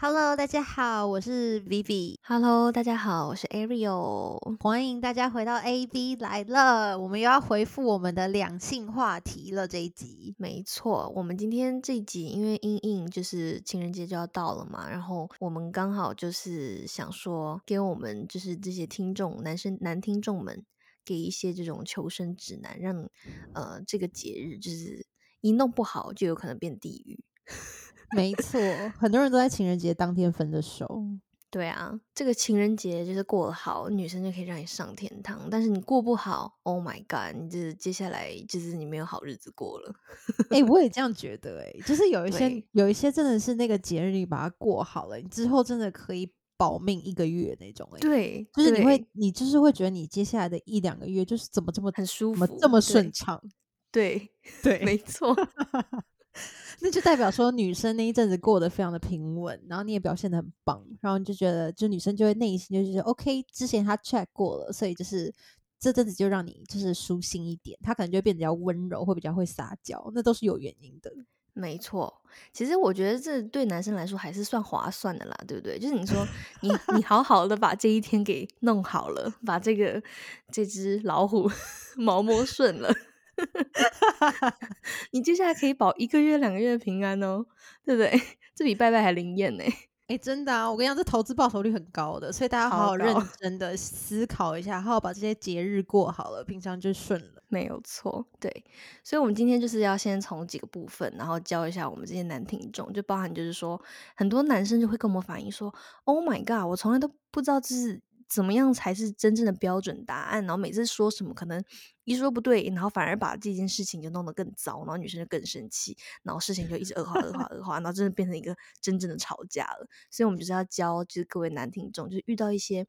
Hello，大家好，我是 Vivi。Hello，大家好，我是 Ariel。欢迎大家回到 AB 来了，我们又要回复我们的两性话题了。这一集，没错，我们今天这一集因为因应就是情人节就要到了嘛，然后我们刚好就是想说，给我们就是这些听众男生男听众们给一些这种求生指南，让呃这个节日就是一弄不好就有可能变地狱。没错，很多人都在情人节当天分的手。对啊，这个情人节就是过得好，女生就可以让你上天堂。但是你过不好，Oh my god，你就是接下来就是你没有好日子过了。哎、我也这样觉得、哎，就是有一些有一些真的是那个节日你把它过好了，你之后真的可以保命一个月那种、哎，对，就是你会你就是会觉得你接下来的一两个月就是怎么这么很舒服，怎么这么顺畅？对，对没错，那就代表说女生那一阵子过得非常的平稳，然后你也表现的很棒，然后你就觉得，就女生就会内心就觉得 OK，之前她 check 过了，所以就是这阵子就让你就是舒心一点，她可能就会变得比较温柔，会比较会撒娇，那都是有原因的。没错。其实我觉得这对男生来说还是算划算的啦，对不对？就是你说 你你好好的把这一天给弄好了，把这个这只老虎 毛摸顺了。你接下来可以保一个月、两个月的平安哦，对不对？这比拜拜还灵验呢。哎、真的啊，我跟你讲，这投资报酬率很高的，所以大家好好认真的思考一下，好好把这些节日过好了，平常就顺了。没有错，对，所以我们今天就是要先从几个部分，然后教一下我们这些男听众，就包含就是说，很多男生就会跟我们反映说，Oh my god，我从来都不知道这是怎么样才是真正的标准答案，然后每次说什么可能一说不对，然后反而把这件事情就弄得更糟，然后女生就更生气，然后事情就一直恶化、恶化、恶化，然后真的变成一个真正的吵架了。所以我们就是要教，就是各位男听众，就是遇到一些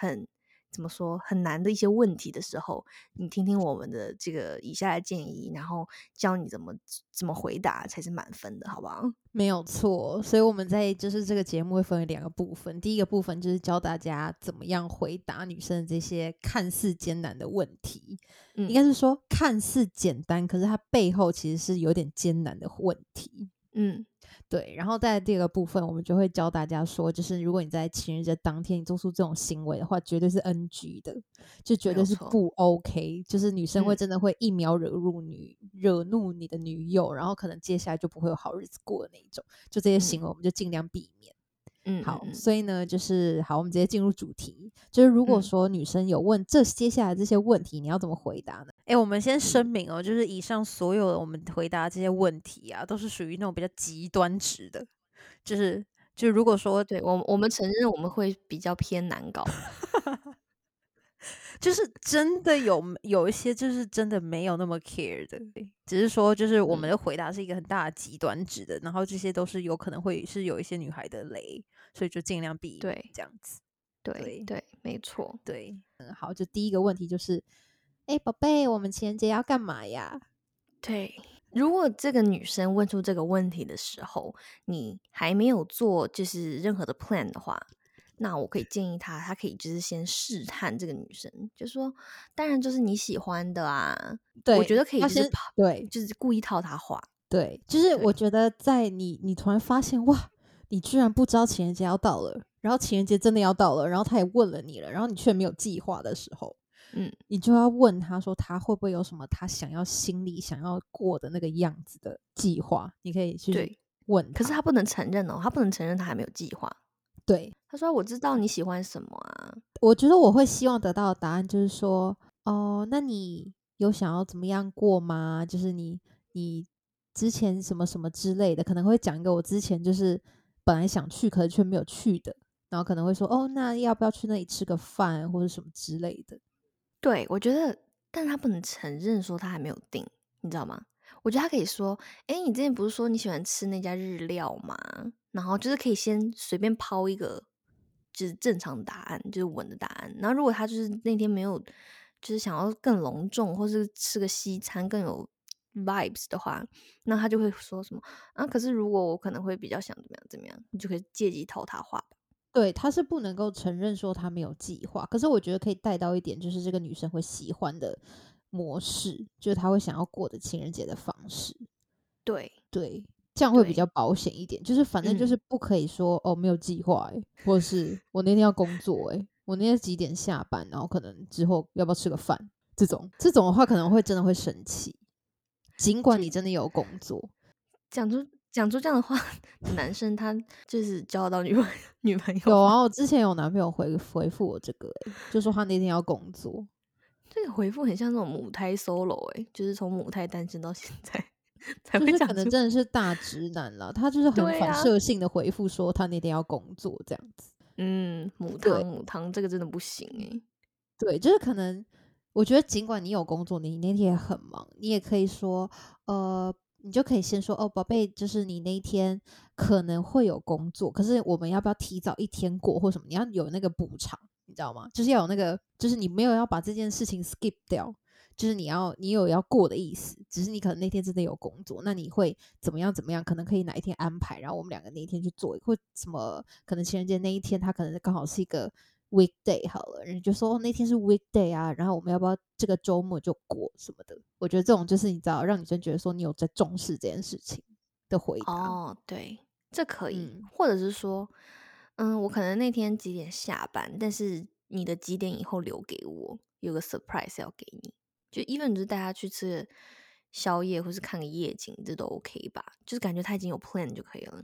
很怎么说很难的一些问题的时候，你听听我们的这个以下的建议，然后教你怎么怎么回答才是满分的，好不好？没有错，所以我们在就是这个节目会分为两个部分，第一个部分就是教大家怎么样回答女生的这些看似艰难的问题，嗯应该是说看似简单，可是它背后其实是有点艰难的问题。嗯，对，然后在第二个部分，我们就会教大家说，就是如果你在情人节当天你做出这种行为的话，绝对是 NG 的，就绝对是不 OK。就是女生会嗯真的会一秒惹怒女、惹怒你的女友，然后可能接下来就不会有好日子过的那一种。就这些行为，我们就尽量避免。嗯，好，嗯好所以呢，就是好，我们直接进入主题。就是如果嗯。说女生有问这接下来这些问题，你要怎么回答呢？哎、我们先声明哦，就是以上所有的我们回答这些问题啊，都是属于那种比较极端值的，就是就如果说对。我我们承认我们会比较偏难搞，就是真的有有一些就是真的没有那么 care 的，只是说就是我们嗯的回答是一个很大的极端值的，然后这些都是有可能会是有一些女孩的雷，所以就尽量避免对这样子。对对对，没错。对，嗯，好，就第一个问题就是，哎、宝贝，我们情人节要干嘛呀？对，如果这个女生问出这个问题的时候，你还没有做就是任何的 plan 的话，那我可以建议他，他可以就是先试探这个女生，就说，当然就是你喜欢的啊，对，我觉得可以先就是，对就是故意套他话，对，就是我觉得在你你突然发现哇，你居然不知道情人节要到了，然后情人节真的要到了，然后他也问了你了，然后你却没有计划的时候，嗯，你就要问他说他会不会有什么他想要心里想要过的那个样子的计划，你可以去。问可是他不能承认哦，他不能承认他还没有计划。对，他说：“我知道你喜欢什么啊，我觉得我会希望得到的答案就是说，哦，那你有想要怎么样过吗？就是你你之前什么什么之类的，可能会讲一个我之前就是本来想去，可是却没有去的，然后可能会说，哦，那要不要去那里吃个饭或者什么之类的？对，我觉得，但他不能承认说他还没有定，你知道吗？我觉得他可以说：“哎，你之前不是说你喜欢吃那家日料吗？”然后就是可以先随便抛一个就是正常答案，就是稳的答案。然后如果他就是那天没有，就是想要更隆重，或是吃个西餐更有 vibes 的话，那他就会说什么啊？可是如果我可能会比较想怎么样怎么样，你就可以借机套他话吧。对，他是不能够承认说他没有计划，可是我觉得可以带到一点，就是这个女生会喜欢的模式，就是他会想要过的情人节的方式。对，对，这样会比较保险一点。就是反正就嗯是不可以说哦没有计划哎，或者是我那天要工作哎，我那天几点下班，然后可能之后要不要吃个饭这种，这种的话可能会真的会生气，尽管你真的有工作。讲出讲出这样的话男生，他就是交到女朋友 女朋友？有啊，我之前有男朋友回回复我这个、欸，就说他那天要工作，这个回复很像那种母胎 solo 哎、就是从母胎单身到现在 才就是会讲。可能真的是大直男了，他就是很反射性的回复说他那天要工作这样子。嗯，母对汤母汤，这个真的不行哎、对，就是可能我觉得尽管你有工作，你那天也很忙，你也可以说，呃，你就可以先说，哦，宝贝，就是你那一天可能会有工作，可是我们要不要提早一天过或什么？你要有那个补偿，你知道吗？就是要有那个，就是你没有要把这件事情 skip 掉。就是你要你有要过的意思，只是你可能那天真的有工作，那你会怎么样怎么样？可能可以哪一天安排，然后我们两个那一天去做，或什么？可能情人节那一天，他可能刚好是一个 weekday 好了，人就说、哦、那天是 weekday 啊，然后我们要不要这个周末就过什么的？我觉得这种就是你知道，让女生觉得说你有在重视这件事情的回答。哦，对，这可以，嗯或者是说，嗯，我可能那天几点下班，但是你的几点以后留给我，有个 surprise 要给你，就 even 就是带他去吃宵夜，或是看个夜景，这都 OK 吧？就是感觉他已经有 plan 就可以了。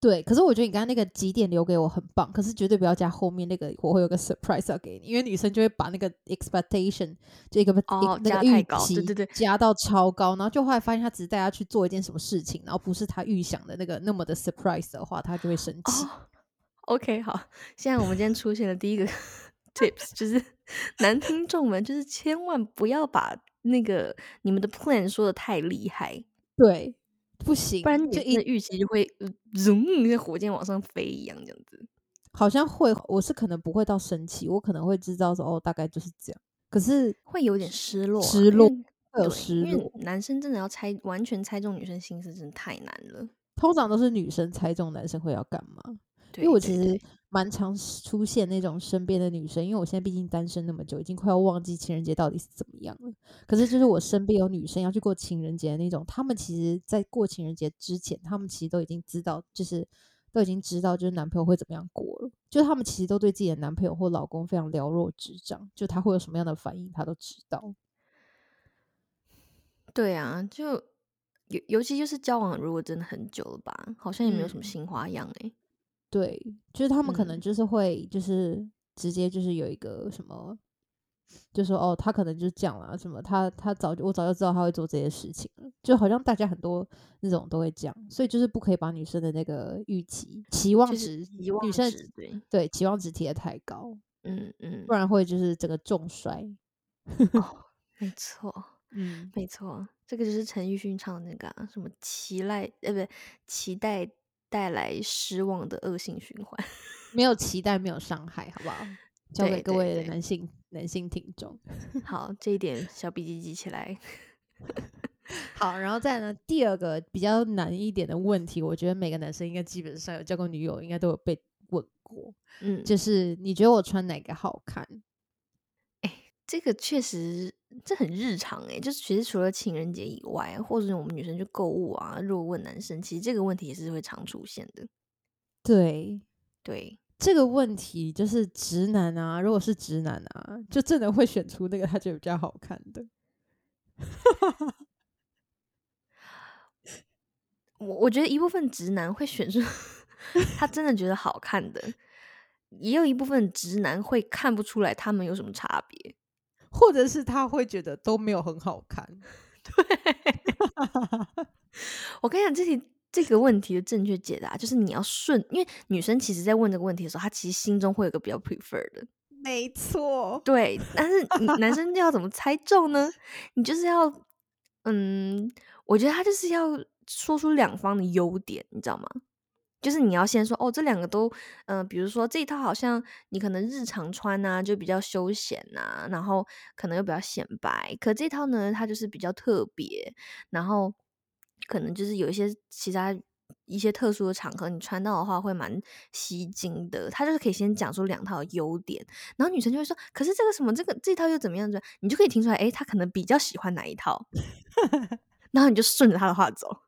对，可是我觉得你刚刚那个几点留给我很棒，可是绝对不要加后面那个我会有个 surprise 要给你，因为女生就会把那个 expectation 就一个、哦那个预加太高对期对对加到超高，然后就后来发现他只是带她去做一件什么事情，然后不是他预想的那个那么的 surprise 的话，他就会生气。哦，OK，好，现在我们今天出现的第一个 tips，就是男听众们，就是千万不要把那个你们的 plan 说的太厉害，对，不行，不然就一你的预期就会呃 zoom 像火箭往上飞一样，这样子。好像会，我是可能不会到生气，我可能会知道说哦，大概就是这样。可是会有点失落啊、失落会有失落因为，男生真的要猜完全猜中女生心思，真的太难了。通常都是女生猜中男生会要干嘛。对，因为我其实蛮常出现那种身边的女生，因为我现在毕竟单身那么久，已经快要忘记情人节到底是怎么样了。可是就是我身边有女生要去过情人节的那种，她们其实在过情人节之前，她们其实都已经知道，就是都已经知道，就是男朋友会怎么样过了。就她们其实都对自己的男朋友或老公非常了若指掌，就他会有什么样的反应，她都知道。对啊，就尤尤其就是交往如果真的很久了吧，好像也没有什么嗯新花样哎、对，就是他们可能嗯就是会，就是直接就是有一个什么，就说哦，他可能就是这样啦，什么他他早就我早就知道他会做这些事情了，就好像大家很多那种都会这样，所以就是不可以把女生的那个预期期望就是值，女生值对，对期望值提的太高，嗯嗯不，然会就是整个重摔。哦，没错。嗯，没错，这个就是陈奕迅唱的那个、啊、什么期待，呃，不对，期待带来失望的恶性循环。没有期待，没有伤害，好不好？交给各位男性男性听众。好，这一点小笔记记起来。好，然后再呢，第二个比较难一点的问题，我觉得每个男生应该基本上有交过女友，应该都有被问过，嗯，就是你觉得我穿哪个好看？这个确实这很日常诶、就是其实除了情人节以外，或者我们女生去购物啊，如果问男生，其实这个问题也是会常出现的。对对，这个问题，就是直男啊，如果是直男啊，就真的会选出那个他觉得比较好看的。我我觉得一部分直男会选出他真的觉得好看的，也有一部分直男会看不出来他们有什么差别。或者是他会觉得都没有很好看。对我跟你讲，这题这个问题的正确解答就是你要顺，因为女生其实在问这个问题的时候，她其实心中会有个比较 prefer 的，没错，对。但是你男生要怎么猜中呢？你就是要，嗯，我觉得他就是要说出两方的优点，你知道吗？就是你要先说哦，这两个都，嗯、比如说这一套好像你可能日常穿啊，就比较休闲啊，然后可能又比较显白。可这套呢，它就是比较特别，然后可能就是有一些其他一些特殊的场合，你穿到的话会蛮吸睛的。他就是可以先讲出两套优点，然后女生就会说，可是这个什么这个这套又怎么样子？你就可以听出来，诶，他可能比较喜欢哪一套，然后你就顺着他的话走。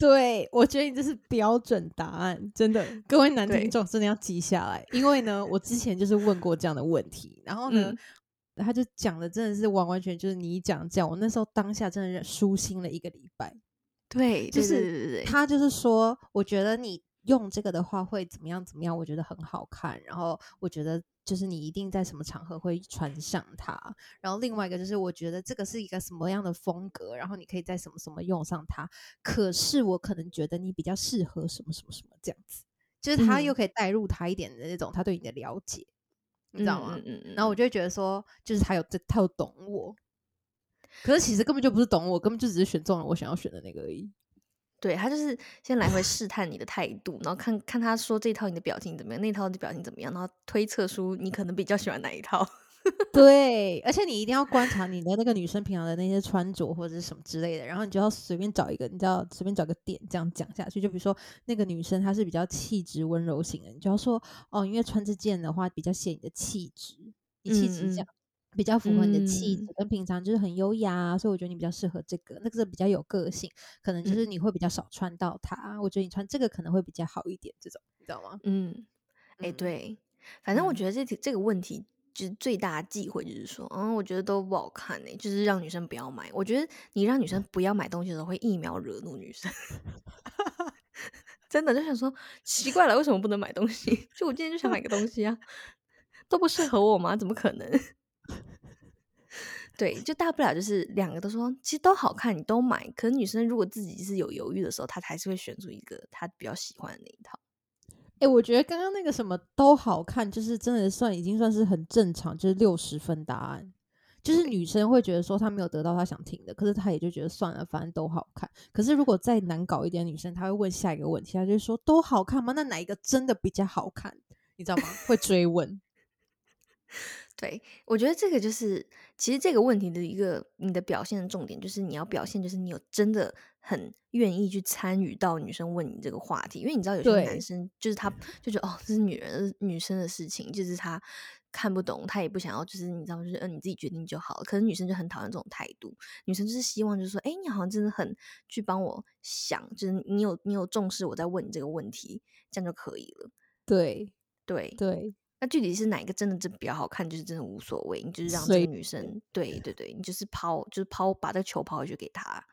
对，我觉得你这是标准答案，真的，各位男听众真的要记下来，因为呢，我之前就是问过这样的问题，然后呢，他就讲的真的是完完全就是你讲这样，我那时候当下真的是舒心了一个礼拜。对，就是他就是说，我觉得你用这个的话会怎么样怎么样，我觉得很好看。然后我觉得就是你一定在什么场合会穿上它。然后另外一个就是我觉得这个是一个什么样的风格，然后你可以在什么什么用上它。可是我可能觉得你比较适合什么什么什么这样子，就是他又嗯可以带入他一点的那种他对你的了解，你知道吗？嗯嗯嗯然后我就会觉得说，就是他有这，他有懂我。可是其实根本就不是懂我，根本就只是选中了我想要选的那个而已。对他就是先来回 试探你的态度，然后看看他说这套你的表情怎么样，那套的表情怎么样，然后推测出你可能比较喜欢哪一套。对，而且你一定要观察你的那个女生平常的那些穿着或者是什么之类的，然后你就要随便找一个，你知道随便找个点这样讲下去。就比如说那个女生她是比较气质温柔型的，你就要说哦，因为穿这件的话比较显你的气质，你气质这样。比较符合你的气质嗯，跟平常就是很优雅啊，所以我觉得你比较适合这个，那个是比较有个性，可能就是你会比较少穿到它。我觉得你穿这个可能会比较好一点，这种你知道吗？嗯，哎、嗯对，反正我嗯觉得这题这个问题就是最大的忌讳，就是说，嗯，我觉得都不好看呢、就是让女生不要买。我觉得你让女生不要买东西的时候，会一秒惹怒女生。真的就想说，奇怪了，为什么不能买东西？就我今天就想买个东西啊，都不适合我吗？怎么可能？对，就大不了就是两个都说，其实都好看，你都买。可是女生如果自己是有犹豫的时候，她还是会选出一个她比较喜欢的那一套。哎、我觉得刚刚那个什么都好看，就是真的算已经算是很正常，就是六十分答案。就是女生会觉得说她没有得到她想听的，可是她也就觉得算了，反正都好看。可是如果再难搞一点女生，她会问下一个问题，她就说都好看吗？那哪一个真的比较好看？你知道吗？会追问。对，我觉得这个就是，其实这个问题的一个你的表现的重点，就是你要表现，就是你有真的很愿意去参与到女生问你这个话题，因为你知道有些男生就是他就觉得哦，这是女人女生的事情，就是他看不懂，他也不想要，就是你知道，就是嗯、呃你自己决定就好了。可是女生就很讨厌这种态度，女生就是希望就是说，哎，你好像真的很去帮我想，就是你有你有重视我在问你这个问题，这样就可以了。对对，对，那具体是哪一个真的真比较好看，就是真的无所谓，你就是让这个女生，对对对，你就是抛，就是抛，把这个球抛回去给她，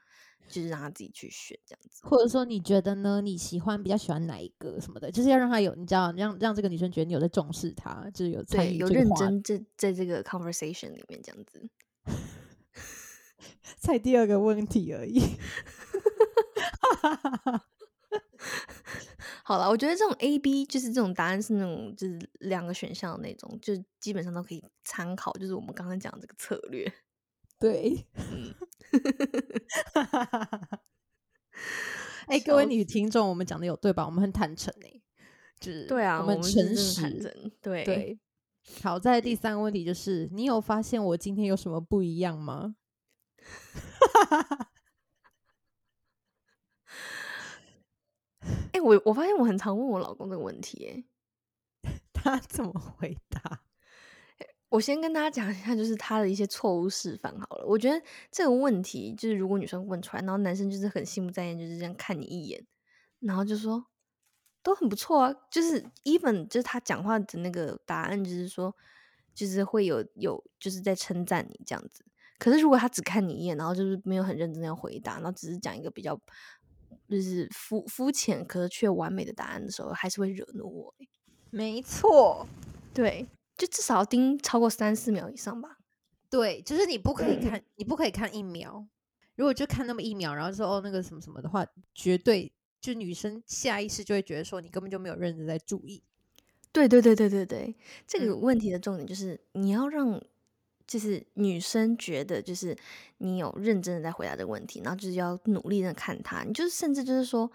就是让她自己去选这样子。或者说你觉得呢？你喜欢比较喜欢哪一个什么的？就是要让她有，你知道，让让这个女生觉得你有在重视她，就是有参对，与有认真在在这个 conversation 里面这样子。才第二个问题而已。好了，我觉得这种 A、B 就是这种答案是那种就是两个选项的那种，就基本上都可以参考，就是我们刚刚讲的这个策略。对，嗯，哎、各位女听众，我们讲的有对吧？我们很坦诚哎、就是对啊，我们诚实，诚，对对。好，在第三个问题就是，你有发现我今天有什么不一样吗？哎、我我发现我很常问我老公这个问题、哎。他怎么回答？我先跟大家讲一下，就是他的一些错误示范好了。我觉得这个问题，就是如果女生问出来，然后男生就是很心不在焉，就是这样看你一眼，然后就说都很不错啊。就是 even 就是他讲话的那个答案，就是说就是会有有就是在称赞你这样子。可是如果他只看你一眼，然后就是没有很认真的要回答，然后只是讲一个比较就是肤肤浅可是却完美的答案的时候，还是会惹怒我欸、没错，对，就至少要盯超过三四秒以上吧。对，就是你不可以看，你不可以看一秒。如果就看那么一秒，然后说哦那个什么什么的话，绝对就女生下意识就会觉得说你根本就没有认真在注意。对对对对对对，这个嗯问题的重点就是你要让，就是女生觉得就是你有认真的在回答这个问题，然后就是要努力的看他，你就是甚至就是说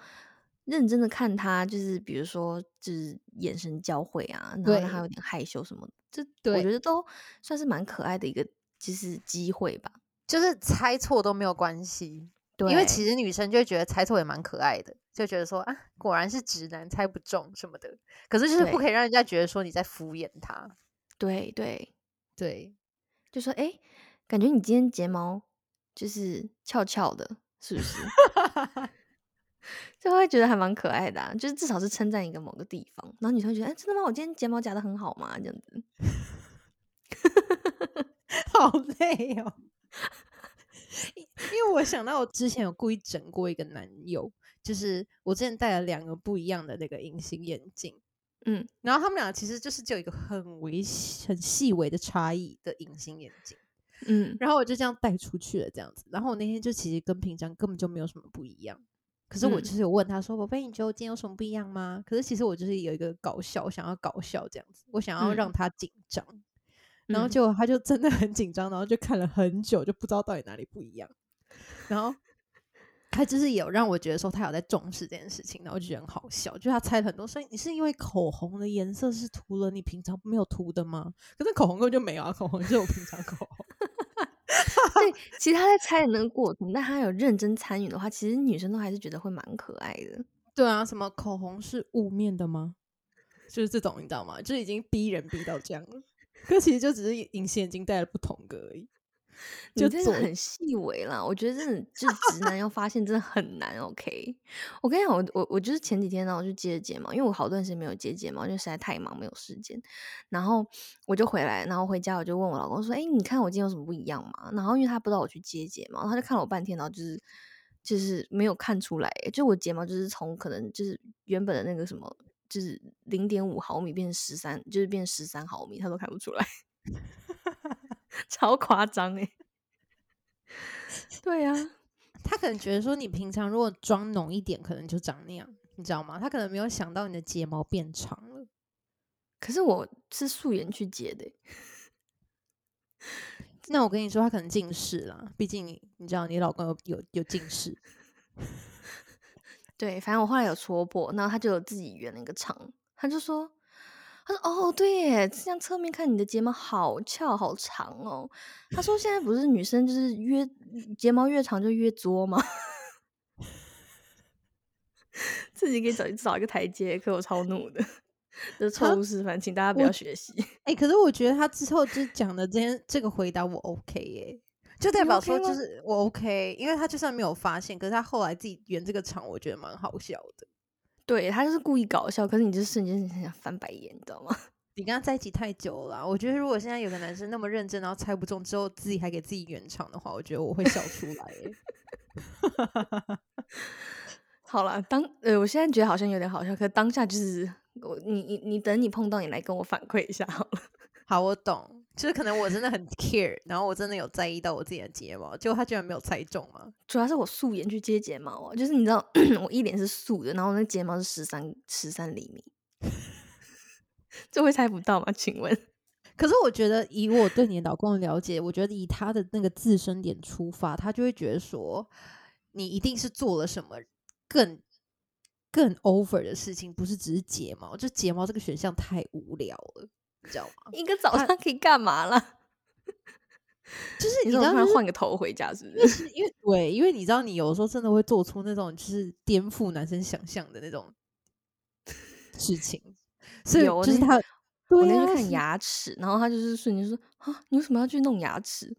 认真的看他，就是比如说就是眼神交汇啊，然后让她对有点害羞什么的，这我觉得都算是蛮可爱的一个就是机会吧。就是猜错都没有关系，对，因为其实女生就会觉得猜错也蛮可爱的，就觉得说啊，果然是直男猜不中什么的。可是就是不可以让人家觉得说你在敷衍他。对对，对，就说哎，诶感觉你今天睫毛就是翘翘的，是不是？就会觉得还蛮可爱的、啊，就是至少是称赞一个某个地方，然后女生会觉得，哎、真的吗？我今天睫毛夹的很好吗？这样子。好累哦。因因为我想到我之前有故意整过一个男友，就是我之前戴了两个不一样的那个隐形眼镜，嗯然后他们俩其实就是只有一个很微很细微的差异的隐形眼镜，嗯然后我就这样带出去了，这样子。然后我那天就其实跟平常根本就没有什么不一样，可是我嗯就是有问他说：“宝贝，你觉得我今天有什么不一样吗？”可是其实我就是有一个搞笑，想要搞笑这样子，我想要嗯让他紧张。然后嗯结果他就真的很紧张，然后就看了很久，就不知道到底哪里不一样。然后他就是有让我觉得说他有在重视这件事情，然后我就觉得很好笑，就他猜了很多，所以你是因为口红的颜色是涂了你平常没有涂的吗？可是口红根本就没有啊，口红就是我平常口红。对，其实他在猜的那个过程，但他有认真参与的话，其实女生都还是觉得会蛮可爱的。对啊，什么口红是雾面的吗？就是这种，你知道吗？就已经逼人逼到这样了。可其实就只是隐形眼镜戴了不同个而已。就左你这个很细微啦，我觉得真的 就是直男要发现真的很难。OK，我跟你讲，我我我就是前几天呢，我去接睫毛，因为我好段时间没有接睫毛，因为实在太忙没有时间。然后我就回来，然后回家我就问我老公说：“哎、你看我今天有什么不一样吗？”然后因为他不知道我去接睫毛，他就看了我半天，然后就是就是没有看出来欸，就我睫毛就是从可能就是原本的那个什么。就是零点五毫米变成十三，就是变十三毫米，他都看不出来，超夸张哎！对呀、啊，他可能觉得说你平常如果妆浓一点，可能就长那样，你知道吗？他可能没有想到你的睫毛变长了。可是我是素颜去接的欸，那我跟你说，他可能近视啦，毕竟你你知道你老公有有有近视。对，反正我后来有戳破，然后他就有自己圆了一个长，他就说，他说哦，对耶，这样侧面看你的睫毛好翘好长哦。他说现在不是女生就是越睫毛越长就越作吗？自己给找找一个台阶，可我超怒的，这是错误示范，请大家不要学习。哎、可是我觉得他之后就讲的这件这个回答我 OK 耶、就代表说就是我 OK，因为他就算没有发现，可是他后来自己圆这个场，我觉得蛮好笑的。对他就是故意搞笑，可是你就瞬间很想翻白眼，你知道吗？你跟他在一起太久了啦，我觉得如果现在有个男生那么认真，然后猜不中之后自己还给自己圆场的话，我觉得我会笑出来耶。好了，当呃，我现在觉得好像有点好笑，可当下就是我，你你你等你碰到你来跟我反馈一下好了。好，我懂，就是可能我真的很 care，然后我真的有在意到我自己的睫毛，结果他居然没有猜中嘛。主要是我素颜去接睫毛啊，就是你知道 我一脸是素的，然后那睫毛是十三十三厘米，这会猜不到吗？请问？可是我觉得，以我对你老公的了解，我觉得以他的那个自身点出发，他就会觉得说，你一定是做了什么更更 over 的事情，不是只是睫毛。就睫毛这个选项太无聊了，你知道吗？一个早上可以干嘛啦？就是你说我突然你知道就是换个头回家是不？是因为 对，因为你知道，你有时候真的会做出那种就是颠覆男生想象的那种事情，所以我就是他，我那天去看牙齿，然后他就是瞬间说啊，你为什么要去弄牙齿？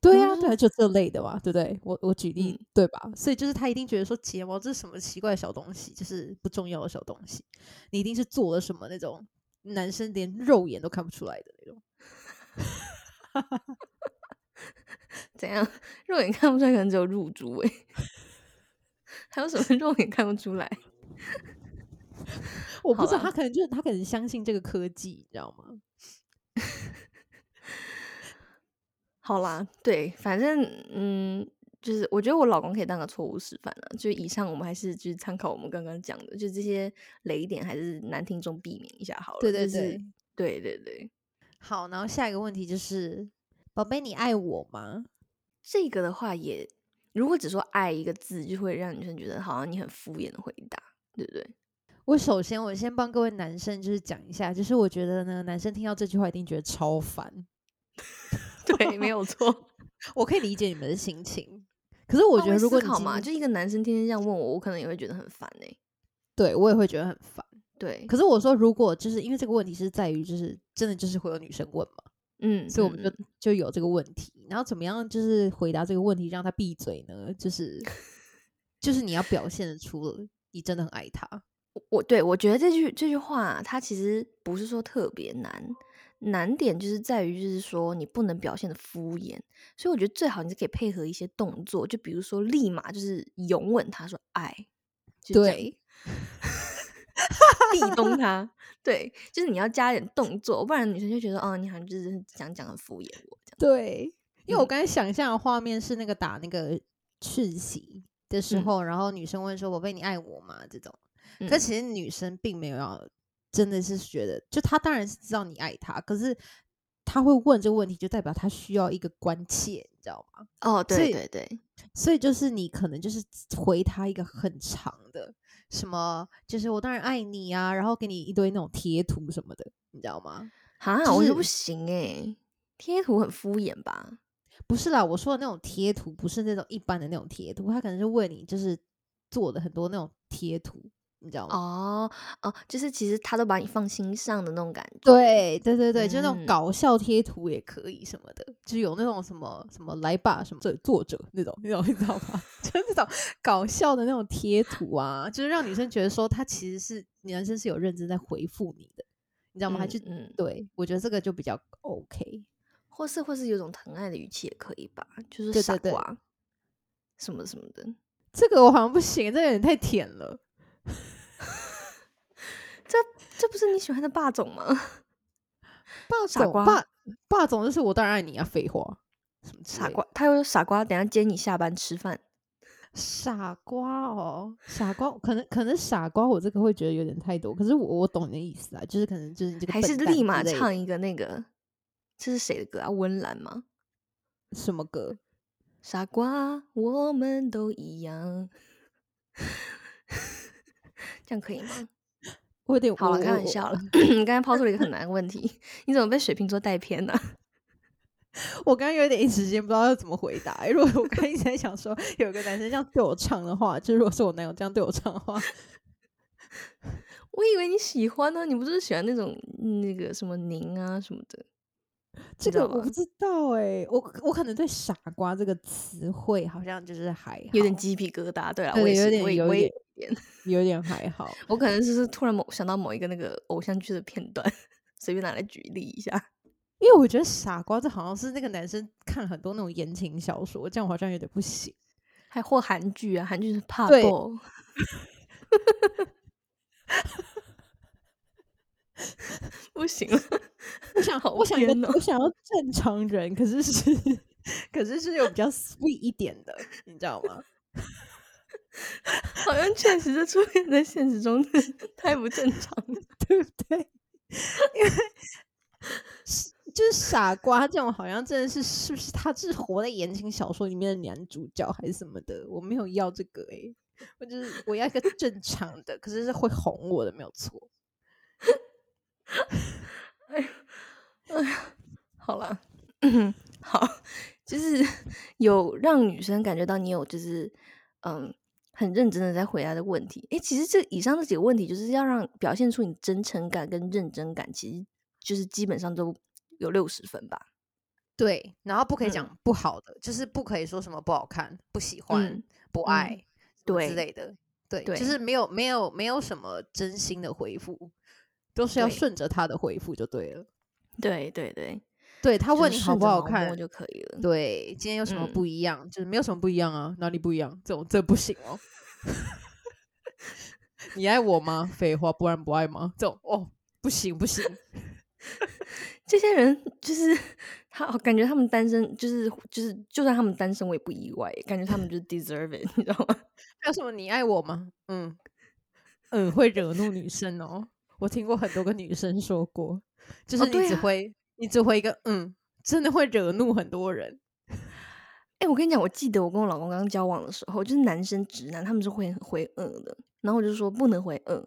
对啊，然后就对啊，就这类的嘛，对不对？我我举例、嗯对吧？所以就是他一定觉得说睫毛这是什么奇怪的小东西，就是不重要的小东西，你一定是做了什么那种男生连肉眼都看不出来的那种。怎样？肉眼看不出来，可能只有入珠诶、还有什么肉眼看不出来？我不知道，他可能就是他可能相信这个科技，你知道吗？好啦，对，反正嗯，就是我觉得我老公可以当个错误示范了。就以上我们还是就是参考我们刚刚讲的，就这些雷点还是男听众避免一下好了。对对就是对，对对对，好，然后下一个问题就是，宝贝，你爱我吗？这个的话也，如果只说爱一个字，就会让女生觉得好像你很敷衍的回答，对不对？我首先我先帮各位男生就是讲一下，就是我觉得呢，男生听到这句话一定觉得超烦。对，没有错。我可以理解你们的心情，可是我觉得如果你好嘛，就一个男生天天这样问我，我可能也会觉得很烦哎、对我也会觉得很烦。对，可是我说，如果就是因为这个问题是在于，就是真的就是会有女生问嘛，嗯，所以我们就、就有这个问题。然后怎么样就是回答这个问题让他闭嘴呢？就是就是你要表现的出了你真的很爱他。我我对我觉得这句这句话，它其实不是说特别难，难点就是在于就是说你不能表现的敷衍，所以我觉得最好你是可以配合一些动作，就比如说立马就是拥吻他说爱，对，壁咚 他，对，就是你要加点动作，不然女生就觉得哦，你好像就是讲讲很敷衍我这样。对，因为我嗯。刚才想象的画面是那个打那个讯息的时嗯。候，然后女生问说：“宝贝，你爱我吗？”这种，可嗯。其实女生并没有要，真的是觉得，就他当然是知道你爱他，可是他会问这个问题，就代表他需要一个关切，你知道吗？哦，对对对，所以就是你可能就是回他一个很长的什么，就是我当然爱你啊，然后给你一堆那种贴图什么的，你知道吗？哈，就我觉得不行哎，贴图很敷衍吧？不是啦，我说的那种贴图不是那种一般的那种贴图，他可能是为你就是做的很多那种贴图，你知道吗？哦哦，就是其实他都把你放心上的那种感觉。对对对对，就那种嗯搞笑贴图也可以什么的，就有那种什么什么来吧什么这作者那种那种你知道吗？就是那种搞笑的那种贴图啊，就是让女生觉得说他其实是男生是有认真在回复你的，你知道吗？还就嗯嗯，对我觉得这个就比较 OK。或是或是有种疼爱的语气也可以吧，就是对对对傻瓜什么什么的。这个我好像不行，这个有点太甜了。这这不是你喜欢的霸总吗？霸总霸霸总就是我当然爱你啊，废话，傻瓜，他有傻瓜，等下接你下班吃饭。傻瓜哦，傻瓜，可能可能傻瓜，我这个会觉得有点太多。可是我我懂你的意思啊，就是可能就是你这个还是立马唱一个那个，这是谁的歌啊？温岚吗？什么歌？傻瓜，我们都一样，这样可以吗？我有点好了，开玩笑了。你刚才抛出了一个很难的问题，你怎么被水瓶座带偏呢、我刚刚有点一时间不知道要怎么回答欸。如果我刚刚一直在想说，有个男生这样对我唱的话，就如果是我男友这样对我唱的话，我以为你喜欢呢、你不是喜欢那种那个什么宁啊什么的？这个我不知道哎、我我可能对“傻瓜”这个词汇好像就是还有点鸡皮疙瘩。对啊，对我也，有点有点有点，还好。我可能就是突然某想到某一个那个偶像剧的片段，随便拿来举例一下。因为我觉得傻瓜这好像是那个男生看很多那种言情小说，这样我好像有点不行。还或韩剧啊，韩剧是怕对爆。不行了，我想，好我想我想要正常人，可是是，可是是有比较 sweet 一点的，你知道吗？好像确实是出现在现实中 太不正常了。对不对？因为是就是傻瓜这种，好像真的是是不是他是活在言情小说里面的男主角还是什么的？我没有要这个诶、我就是我要一个正常的，可是是会哄我的，没有错。哎呀，哎呀，好了，好，就是 有让女生感觉到你有就是嗯很认真的在回答的问题。诶，其实这以上这几个问题，就是要让表现出你真诚感跟认真感，其实就是基本上都有六十分吧。对，然后不可以嗯讲不好的，就是不可以说什么不好看、不喜欢、不爱、什么之类的。对，对就是没有没有没有什么真心的回复，都是要对顺着他的回复就对了。对对对，对他就是问你好不好看摸，就可以了。对，今天有什么嗯不一样？就是没有什么不一样啊，哪里不一样？这种这不行哦。你爱我吗？废话，不然不爱吗？这种哦，不行不行。这些人就是他，感觉他们单身，就是就是，就算他们单身，我也不意外，感觉他们就是 deserve it，你知道吗？还有什么你爱我吗？嗯嗯，会惹怒女生哦。我听过很多个女生说过，就是你哦啊。只回、你只会一个嗯，真的会惹怒很多人。哎、我跟你讲，我记得我跟我老公刚交往的时候，就是男生直男他们是会回嗯的，然后我就说不能回嗯，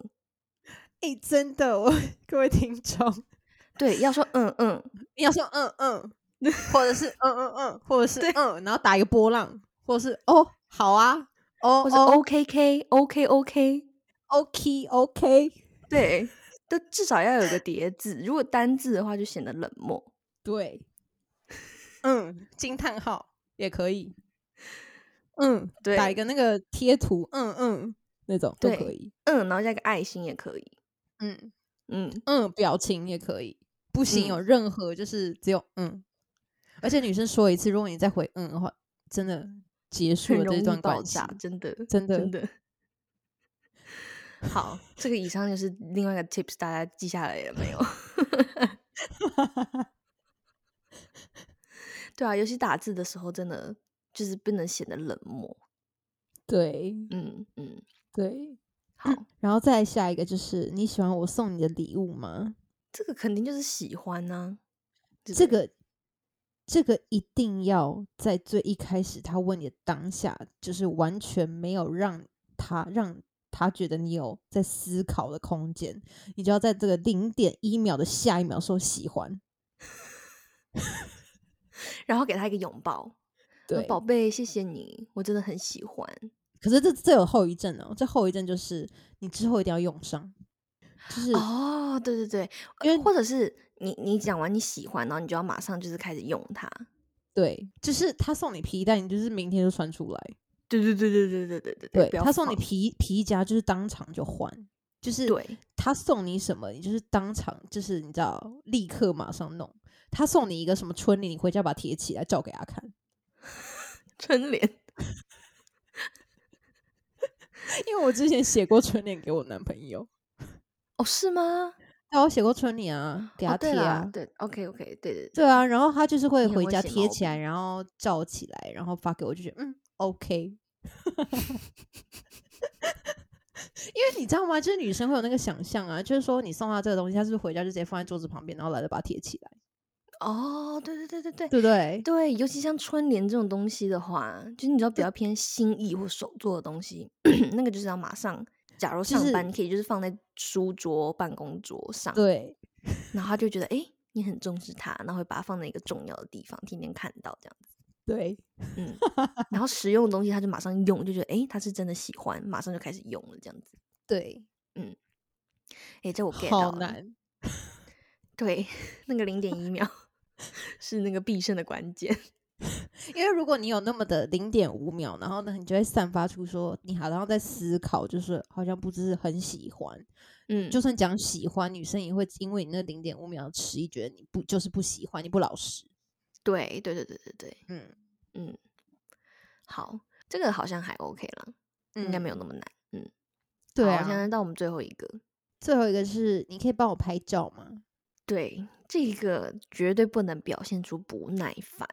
哎、真的，我 各位听众，对，要说嗯嗯，要说嗯嗯，或者是嗯嗯嗯，或者是嗯，然后打一个波浪，或者是哦好啊，哦或是哦。OK K OK OK，OK。OK，对，都至少要有个叠字，如果单字的话就显得冷漠。对，嗯，惊叹号也可以。嗯，对打一个那个贴图，嗯嗯，那种都可以。嗯，然后加个爱心也可以。嗯嗯，嗯，表情也可以，不行嗯有任何就是只有嗯，而且女生说一次，如果你再回嗯的话，真的结束了这段关系。真的，真的真的。好，这个以上就是另外一个 tips，大家记下来了没有？对啊，尤其打字的时候，真的就是不能显得冷漠。对嗯嗯，对，好，然后再下一个就是你喜欢我送你的礼物吗？这个肯定就是喜欢呢、这对个这个一定要在最一开始他问你的当下，就是完全没有让他让他觉得你有在思考的空间，你就要在这个零点一秒的下一秒说喜欢。然后给他一个拥抱，对，宝贝，谢谢你，我真的很喜欢。可是这这有后遗症哦，这后遗症就是你之后一定要用上，就是哦，对对对，因为或者是你你讲完你喜欢，然后你就要马上就是开始用它。对，就是他送你皮带，你就是明天就穿出来。对对对对对对对对对他送你皮皮夹，就是当场就换，就是对他送你什么，你就是当场就是你知道，立刻马上弄。他送你一个什么春联，你回家把它贴起来照给他看。春联，因为我之前写过春联给我男朋友，哦，是吗？对，我写过春联啊，给哦他贴啊。对，对，OK OK，对对对，对啊，然后他就是会回家贴起来，然后照起来，然后发给我，就觉得嗯，OK。因为你知道吗？就是女生会有那个想象啊，就是说你送她这个东西，她是不是回家就直接放在桌子旁边，然后来了把它贴起来，哦，对对对对对对不对？对，尤其像春联这种东西的话，就是你知道比较偏心意或手做的东西，那个就是要马上。假如上班，你可以就是放在书桌、办公桌上，对，然后他就觉得哎、诶你很重视它，然后会把它放在一个重要的地方，天天看到这样子。对，嗯，然后实用的东西他就马上用，就觉得哎、诶他是真的喜欢，马上就开始用了这样子。对，嗯哎、这我 get 好到了。难。对，那个零点一秒是那个必胜的关键。因为如果你有那么的零点五秒，然后呢，你就会散发出说你好像在思考，就是好像不是很喜欢。嗯，就算讲喜欢，女生也会因为你那零点五秒的迟疑，觉得你不就是不喜欢，你不老实。对对对对对对，嗯，嗯，好，这个好像还 OK 了，应该没有那么难。嗯，对好现啊。在到我们最后一个，最后一个是，你可以帮我拍照吗？对，这个绝对不能表现出不耐烦。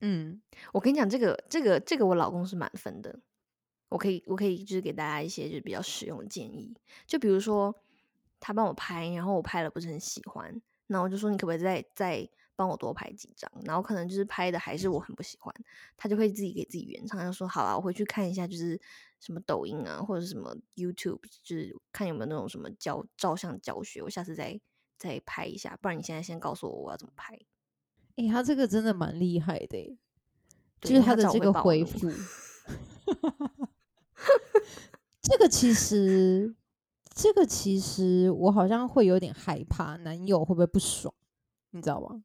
嗯，我跟你讲，这个这个这个，我老公是满分的。我可以我可以就是给大家一些就是比较实用的建议，就比如说他帮我拍，然后我拍了不是很喜欢，那我就说你可不可以再再帮我多拍几张？然后可能就是拍的还是我很不喜欢，他就会自己给自己原唱，就说好了，我回去看一下，就是什么抖音啊或者什么 YouTube，就是看有没有那种什么教照相教学，我下次再再拍一下，不然你现在先告诉我我要怎么拍。诶，他这个真的蛮厉害的诶，就是他的这个回复。这个其实，这个其实我好像会有点害怕，男友会不会不爽？你知道吗？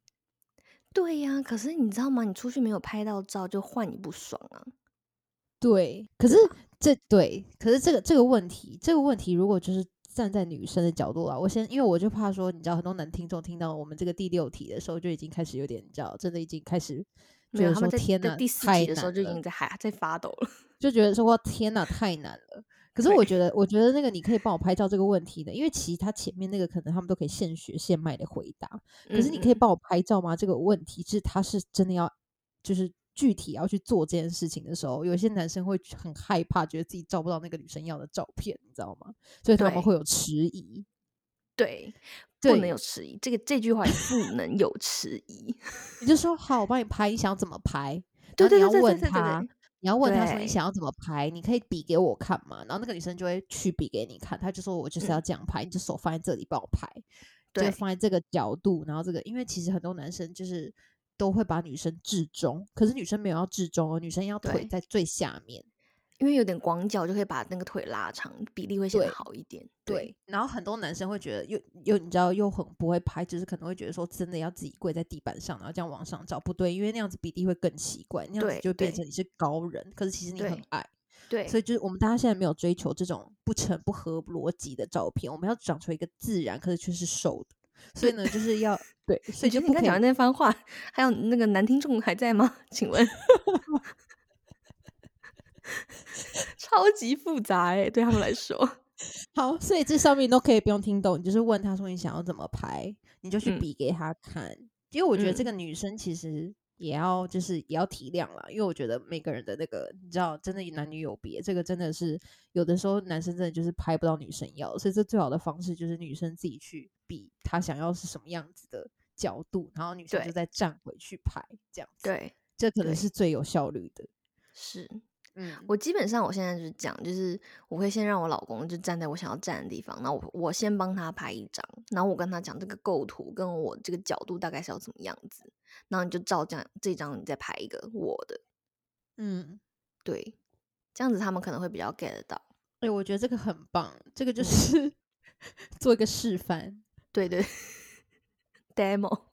对呀、可是你知道吗？你出去没有拍到照，就换你不爽啊。对，可是这对，可是这个这个问题，这个问题如果就是站在女生的角度啊，我先因为我就怕说，你知道很多男听众听到我们这个第六题的时候，就已经开始有点，你知道，真的已经开始没有，觉得他们天哪，在第四太集的时候就已经在还在发抖了。就觉得说哇天哪，太难了。可是我觉得，我觉得那个你可以帮我拍照这个问题的，因为其实他前面那个可能他们都可以现学现卖的回答，可是你可以帮我拍照吗？这个问题是他是真的要就是具体要去做这件事情的时候，有些男生会很害怕，觉得自己照不到那个女生要的照片，你知道吗？所以他们会有迟疑。对，不能有迟疑。这个这句话也不能有迟疑。你就说好，我帮你拍，你想要怎么拍？对对对对对，你要问他说你想要怎么拍，你可以比给我看嘛？然后那个女生就会去比给你看，她就说我就是要嗯。这样拍，你就手放在这里帮我拍，就对。放在这个角度，然后这个，因为其实很多男生就是都会把女生置中，可是女生没有要置中哦，女生要腿在最下面，因为有点广角就可以把那个腿拉长，比例会显得好一点。对，然后很多男生会觉得又又你知道又很不会拍，就是可能会觉得说真的要自己跪在地板上，然后这样往上照，不对，因为那样子比例会更奇怪，那样子就变成你是高人，可是其实你很矮，对，所以就是我们大家现在没有追求这种不成不合逻辑的照片，我们要长出一个自然，可是却是瘦的，所以呢就是要 对，所以就不可以你刚讲的那番话，还有那个男听众还在吗？请问，超级复杂哎、对他们来说，好，所以这上面都可以不用听懂，你就是问他说你想要怎么拍，你就去嗯。比给他看。因为我觉得这嗯。个女生其实也要就是也要体谅啦，因为我觉得每个人的那个你知道，真的男女有别，这个真的是有的时候男生真的就是拍不到女生要，所以这最好的方式就是女生自己去比她想要是什么样子的角度，然后女生就对。再站回去拍，这样子，对，这可能是最有效率的。是嗯，我基本上我现在就是讲，就是我会先让我老公就站在我想要站的地方，然后我我先帮他拍一张，然后我跟他讲这个构图跟我这个角度大概是要怎么样子，然后你就照这样这张你再拍一个我的，嗯，对，这样子他们可能会比较 get 到。哎、我觉得这个很棒，这个就是 做一个示范。对对，demo，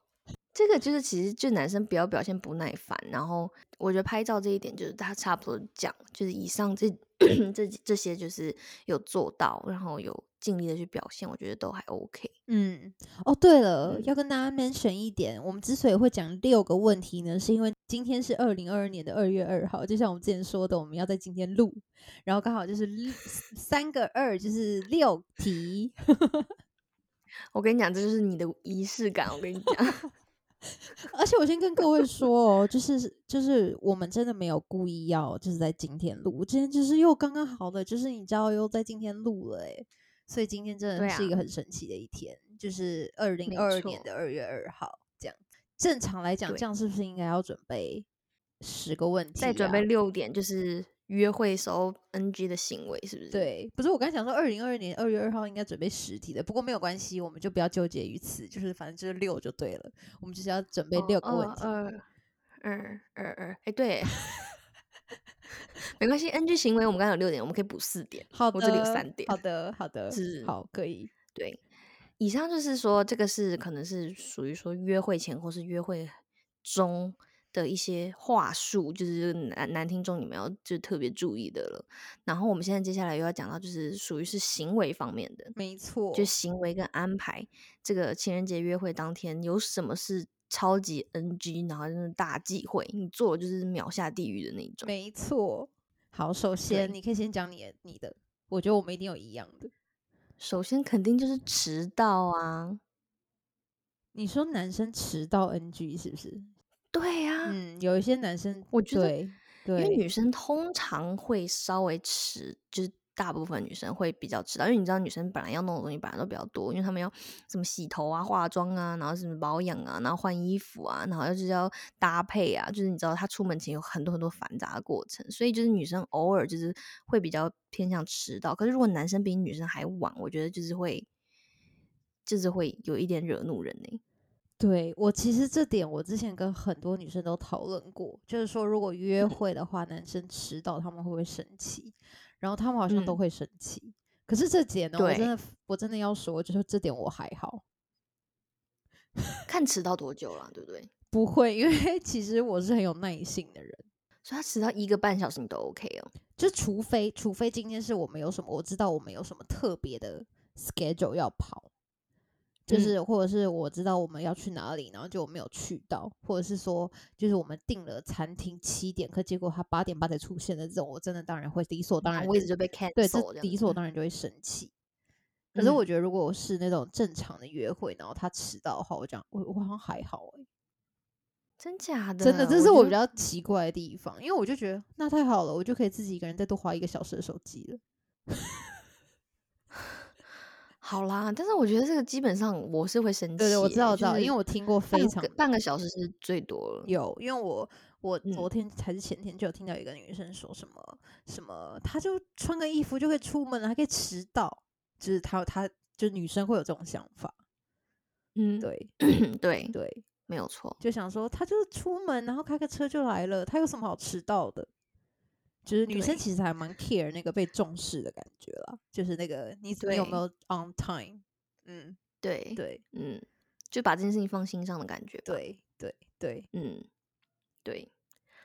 这个就是其实就男生不要表现不耐烦，然后我觉得拍照这一点就是他差不多讲，就是以上这 这这些就是有做到，然后有尽力的去表现，我觉得都还 OK。嗯，哦，对了，嗯要跟大家 mention 一点，我们之所以会讲六个问题呢，是因为今天是二零二二年的二月二号，就像我们之前说的，我们要在今天录，然后刚好就是三个二，就是六题。我跟你讲，这就是你的仪式感。我跟你讲，而且我先跟各位说哦，就是就是我们真的没有故意要就是在今天录，今天就是又刚刚好的，就是你知道又在今天录了诶，所以今天真的是一个很神奇的一天，就是二零没二二年的二月二号这样。正常来讲，这样是不是应该要准备十个问题、啊？再准备六点就是约会时候 NG 的行为，是不是？，对，不是我刚才讲说二零二二年二月二号应该准备实体的，不过没有关系，我们就不要纠结于此，就是反正就是六就对了，我们就是要准备六个问题。二二二二，哎，对，没关系，NG 行为我们刚刚有六点，我们可以补四点。好的，我这里有三点好的，好的，是好，可以。对，以上就是说，这个是可能是属于说约会前或是约会中的一些话术，就是男男听众你们要就特别注意的了。然后我们现在接下来又要讲到，就是属于是行为方面的，没错，就行为跟安排。这个情人节约会当天有什么是超级 NG，然后就是大忌讳，你做了就是秒下地狱的那种。没错。好，首先你可以先讲你的你的，我觉得我们一定有一样的。首先肯定就是迟到啊，你说男生迟到 NG 是不是？对呀、嗯，有一些男生，我觉得对因为女生通常会稍微迟，就是大部分女生会比较迟到，因为你知道女生本来要弄的东西本来都比较多，因为她们要什么洗头啊、化妆啊，然后什么保养啊，然后换衣服啊，然后就是要搭配啊，就是你知道她出门前有很多很多繁杂的过程，所以就是女生偶尔就是会比较偏向迟到，可是如果男生比女生还晚，我觉得就是会就是会有一点惹怒人呢、对，我其实这点我之前跟很多女生都讨论过，就是说如果约嗯会的话，男生迟到他们会不会生气？然后他们好像都嗯会生气。可是这点呢，我真的我真的要说，就是这点我还好，看迟到多久了，对不对？不会，因为其实我是很有耐性的人。所以他迟到一个半小时你都 OK 哦。就除非除非今天是我们有什么，我知道我们有什么特别的 schedule 要跑，就嗯是或者是我知道我们要去哪里，然后就我没有去到，或者是说就是我们订了餐厅七点，可结果他八点半才出现的这种，我真的当然会理所当然地位置就被对，cancel 这理所当然就会生气。可是嗯我觉得，如果我是那种正常的约会，然后他迟到的话，我讲我我好像还好哎、真假的？真的，这是我比较奇怪的地方，因为我就觉得那太好了，我就可以自己一个人再多花一个小时的手机了。好啦。但是我觉得这个基本上我是会生气耶，对对，我知道，我知道，就是因为我听过非常半个小时是最多了。有，因为我我嗯昨天还是前天就有听到一个女生说什么什么，她就穿个衣服就可以出门了，还可以迟到，就是她她就女生会有这种想法，嗯，对对，对，没有错。就想说她就是出门，然后开个车就来了，她有什么好迟到的？就是女生其实还蛮 care 那个被重视的感觉啦，就是那个你你有没有 on time？嗯，对，对嗯，就把这件事情放心上的感觉。对对对，嗯，对，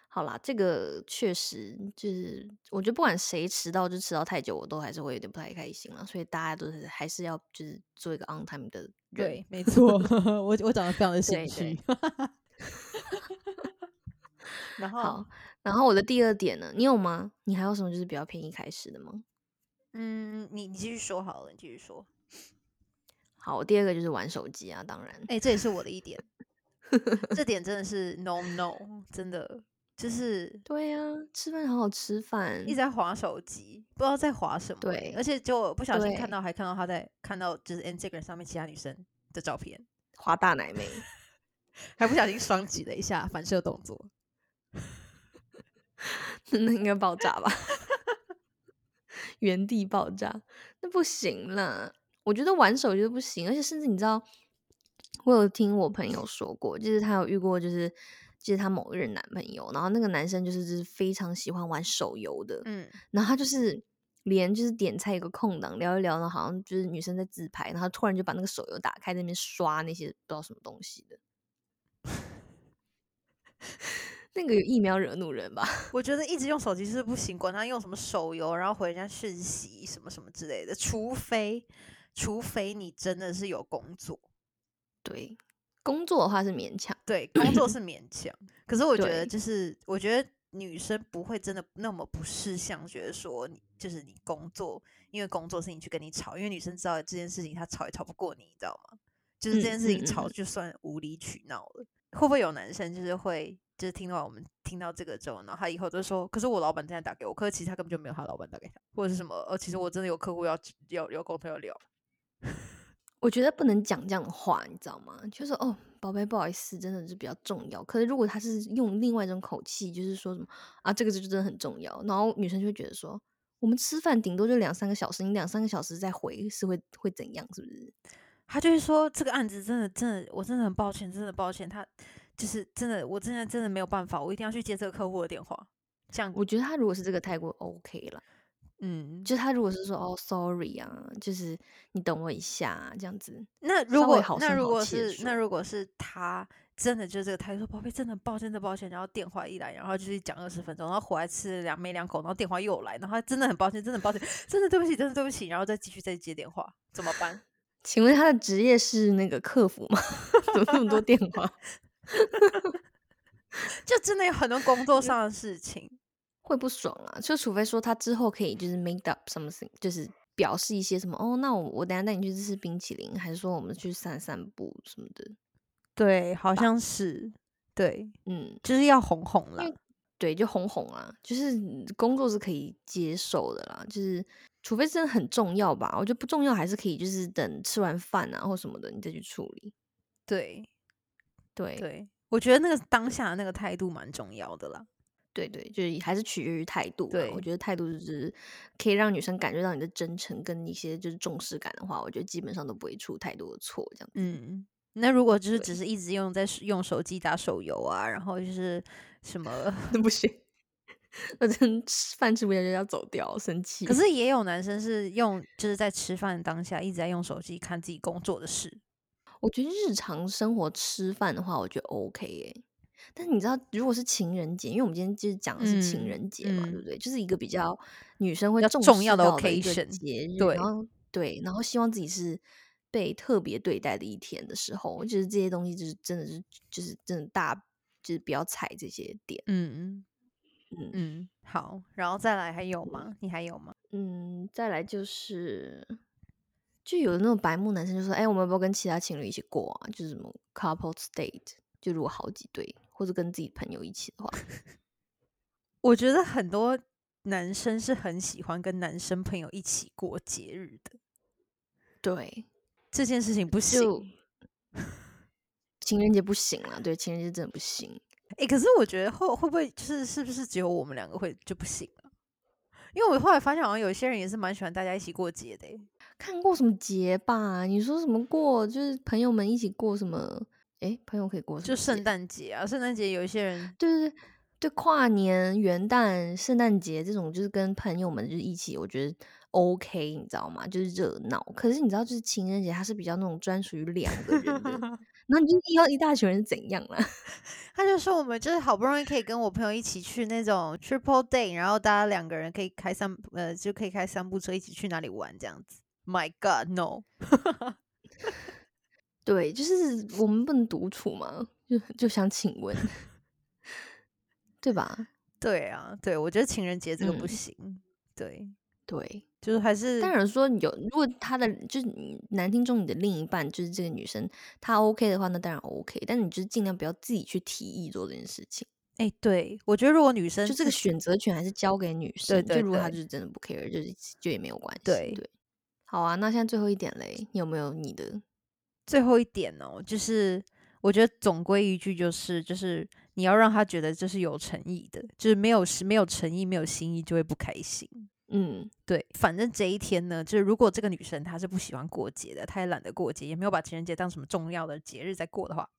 好啦，这个确实就是，我觉得不管谁迟到，就迟到太久，我都还是会有点不太开心了。所以大家都是还是要就是做一个 on time 的人。对，没错，我我长得非常的心对虚。然后好，，然后我的第二点呢，你有吗？你还有什么就是比较偏一开始的吗？嗯，你你继续说好了，你继续说。好，我第二个就是玩手机啊，当然，哎、这也是我的一点，这点 真的是 no no，真的就是对呀、吃饭好好吃饭一直，在划手机，不知道在划什么欸、对而且就不小心看到，还看到他在看到就是 Instagram 上面其他女生的照片，划大奶妹，还不小心双击了一下反射动作。那应该爆炸吧？原地爆炸，那不行了！我觉得玩手机都不行，而且甚至你知道，我有听我朋友说过，就是他有遇过，就是就是他某一任男朋友，然后那个男生就是就是非常喜欢玩手游的，嗯，然后他就是连就是点菜有个空档聊一聊，然后好像就是女生在自拍，然后突然就把那个手游打开，在那边刷那些不知道什么东西的。那个有疫苗惹怒人吧？我觉得一直用手机是不行，管他用什么手游，然后回人家讯息什么什么之类的，除非除非你真的是有工作，对，工作的话是勉强。对，工作是勉强，可是我觉得就是，我觉得女生不会真的那么不识相，觉得说你就是你工作，因为工作事情去跟你吵，因为女生知道这件事情她吵也吵不过你，你知道吗？就是这嗯件事情吵就算无理取闹了，会不会有男生就是会就是听到我们听到这个之后，然后他以后就说，可是我老板正在打给我，可是其实他根本就没有他老板打给他，或者是什么，呃，其实我真的有客户要要要沟通要聊，我觉得不能讲这样的话，你知道吗？就是哦，宝贝，不好意思，真的是比较重要。可是如果他是用另外一种口气，就是说什么啊，这个就真的很重要，然后女生就会觉得说，我们吃饭顶多就两三个小时，你两三个小时再回是会会怎样？是不是？他就是说这个案子真的真的，我真的很抱歉，真的抱歉，他就是真的，我真的真的没有办法，我一定要去接这个客户的电话。这样，我觉得他如果是这个态度 OK 了，嗯，就他如果是说哦，sorry 啊，就是你等我一下、啊、这样子，那如果那如果是那如果是他真的就这个态度，说宝贝，真的很抱歉，真的抱歉，然后电话一来，然后就是讲二十分钟，然后回来吃了两没两口，然后电话又来，然后真的很抱歉，真的很抱歉，真的对不起，真的对不起，然后再继续再接电话，怎么办？请问他的职业是那个客服吗？怎么那么多电话？就真的有很多工作上的事情。会不爽啊！就除非说他之后可以就是 make up something，就是表示一些什么哦，那我我等下带你去吃冰淇淋，还是说我们去散散步什么的。对，好像是，对，嗯，就是要哄哄啦对，就哄哄啊，就是工作是可以接受的啦，就是除非真的很重要吧，我觉得不重要还是可以，就是等吃完饭啊或什么的，你再去处理。对对对，我觉得那个当下的那个态度蛮重要的啦。对对，就是还是取决于态度。对我觉得态度就是可以让女生感觉到你的真诚跟一些就是重视感的话，我觉得基本上都不会出太多的错。这样子，嗯，那如果就是只是一直用在用手机打手游啊，然后就是什么，那不行，我真吃饭吃不下就要走掉，生气。可是也有男生是用就是在吃饭当下一直在用手机看自己工作的事。我觉得日常生活吃饭的话，我觉得 OK 耶。但是你知道，如果是情人节，因为我们今天就是讲的是情嗯人节嘛，嗯对不对？就是一个比较女生会重重要的 occasion，节日，对然后对，然后希望自己是被特别对待的一天的时候，我觉得这些东西就是真的是就是真的大就是不要踩这些点。嗯嗯嗯，好，然后再来还有吗？你还有吗？嗯，再来就是。就有的那种白目男生就说：“哎、我们要不要跟其他情侣一起过啊？就是什么 couple date，就如果好几对，或者跟自己朋友一起的话，我觉得很多男生是很喜欢跟男生朋友一起过节日的，对，这件事情不行。情人节不行了，对，情人节真的不行。哎、可是我觉得会会不会就是是不是只有我们两个会就不行啊？因为我后来发现，好像有些人也是蛮喜欢大家一起过节的、欸。看过什么节吧？你说什么过？就是朋友们一起过什么？诶，朋友可以过什么？就圣诞节啊，圣诞节有一些人，对对对，对跨年、元旦、圣诞节这种，就是跟朋友们就是一起，我觉得 OK，你知道吗？就是热闹。可是你知道，就是情人节，它是比较那种专属于两个人的。那你要一大群人是怎样啦？他就说我们就是好不容易可以跟我朋友一起去那种 triple day，然后大家两个人可以开三呃就可以开三部车一起去哪里玩这样子。My God no！对，就是我们不能独处嘛，就就想请问，对吧？对啊，对我觉得情人节这个不嗯行。对，对。就是还是当然说有，如果他的就是你男听众，你的另一半就是这个女生，她 OK 的话，那当然 OK。但你就是尽量不要自己去提议做这件事情，哎、对我觉得如果女生就这个选择权还是交给女生。对就如果她对就是真的不 care，就是就也没有关系。对对，好啊。那现在最后一点嘞，你有没有你的？最后一点哦，就是我觉得总归一句就是，就是你要让他觉得这是有诚意的，就是没有是没有诚意、没有心意就会不开心。嗯对，反正这一天呢，就是如果这个女生她是不喜欢过节的，她也懒得过节，也没有把情人节当什么重要的节日在过的话，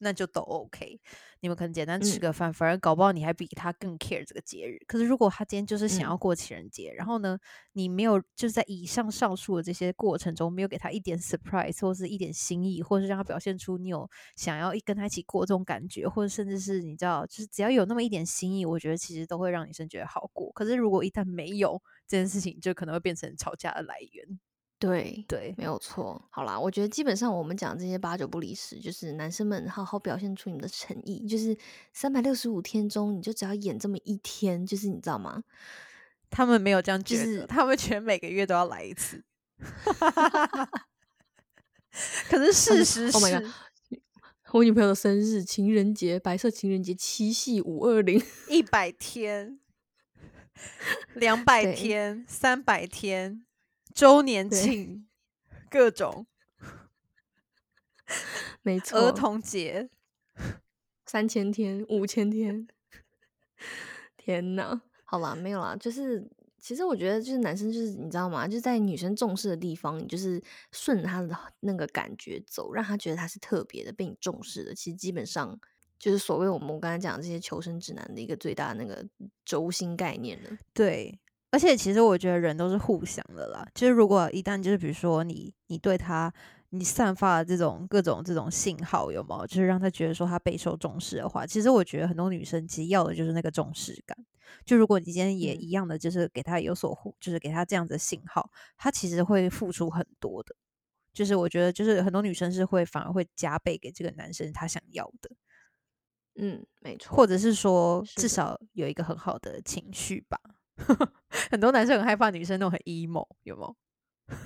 那就都 OK。你们可能简单吃嗯个饭，反而搞不好你还比他更 care 这个节日。可是如果他今天就是想嗯要过情人节，然后呢，你没有就是在以上上述的这些过程中，没有给他一点 surprise 或是一点心意，或是让他表现出你有想要一跟他一起过这种感觉，或者甚至是你知道，就是只要有那么一点心意，我觉得其实都会让女生觉得好过。可是如果一旦没有这件事情，就可能会变成吵架的来源。对对，没有错。好啦，我觉得基本上我们讲这些八九不离十，就是男生们好好表现出你们的诚意，就是三百六十五天中，你就只要演这么一天，就是你知道吗？他们没有这样觉得，就是他们觉得每个月都要来一次。可是事实 Oh my 是 god，我女朋友的生日、情人节、白色情人节、七夕、五二零，一百天、两百天、三百天、周年庆，各种 没错，儿童节。三千天、五千天，天哪！好吧，没有啦，就是其实我觉得就是男生就是你知道吗？就是在女生重视的地方，你就是顺着他的那个感觉走，让他觉得他是特别的，被你重视的。其实基本上就是所谓我们我刚才讲的这些求生指南的一个最大那个轴心概念了。对，而且其实我觉得人都是互相的啦。就是如果一旦就是比如说你你对他你散发的这种各种这种信号，有没有？就是让他觉得说他备受重视的话，其实我觉得很多女生其实要的就是那个重视感。就如果你今天也嗯一样的，就是给他有所互，就是给他这样子的信号，他其实会付出很多的。就是我觉得，就是很多女生是会反而会加倍给这个男生他想要的，嗯，没错，或者是说至少有一个很好的情绪吧。很多男生很害怕女生那种很 emo，有没有？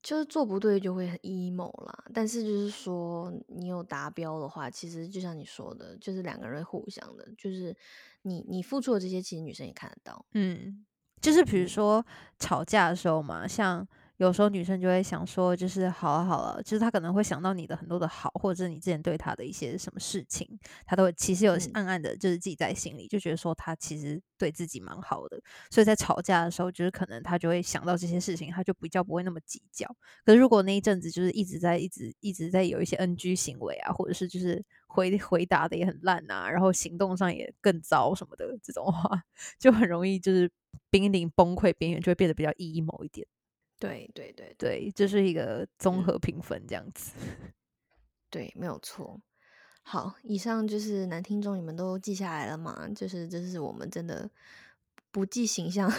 就是做不对就会很 emo 啦，但是就是说你有达标的话，其实就像你说的，就是两个人互相的，就是你你付出的这些，其实女生也看得到。嗯，就是比如嗯说吵架的时候嘛，像有时候女生就会想说，就是好了好了，就是她可能会想到你的很多的好，或者是你之前对她的一些什么事情，她都会其实有嗯暗暗的，就是记在心里，就觉得说她其实对自己蛮好的，所以在吵架的时候，就是可能她就会想到这些事情，她就比较不会那么计较。可是如果那一阵子就是一直在一直一直在有一些 NG 行为啊，或者是就是回回答的也很烂啊，然后行动上也更糟什么的这种话，就很容易就是濒临崩溃边缘，就会变得比较 emo 一点。对对对对，这是一个综嗯合评分这样子。对，没有错。好，以上就是男听众，你们都记下来了吗？就是这是我们真的不计形象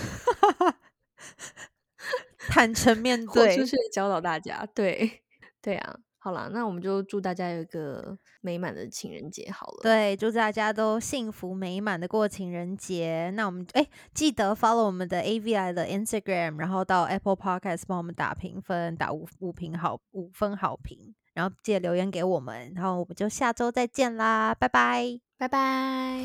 坦诚面豁对出，去教导大家。对 对啊，好啦，那我们就祝大家有一个美满的情人节好了。对，祝大家都幸福美满的过情人节。那我们哎，记得 follow 我们的 AVI 的 Instagram，然后到 Apple Podcast 帮我们打评分，打五五评好五分好评，然后记得留言给我们，然后我们就下周再见啦，拜拜。拜拜。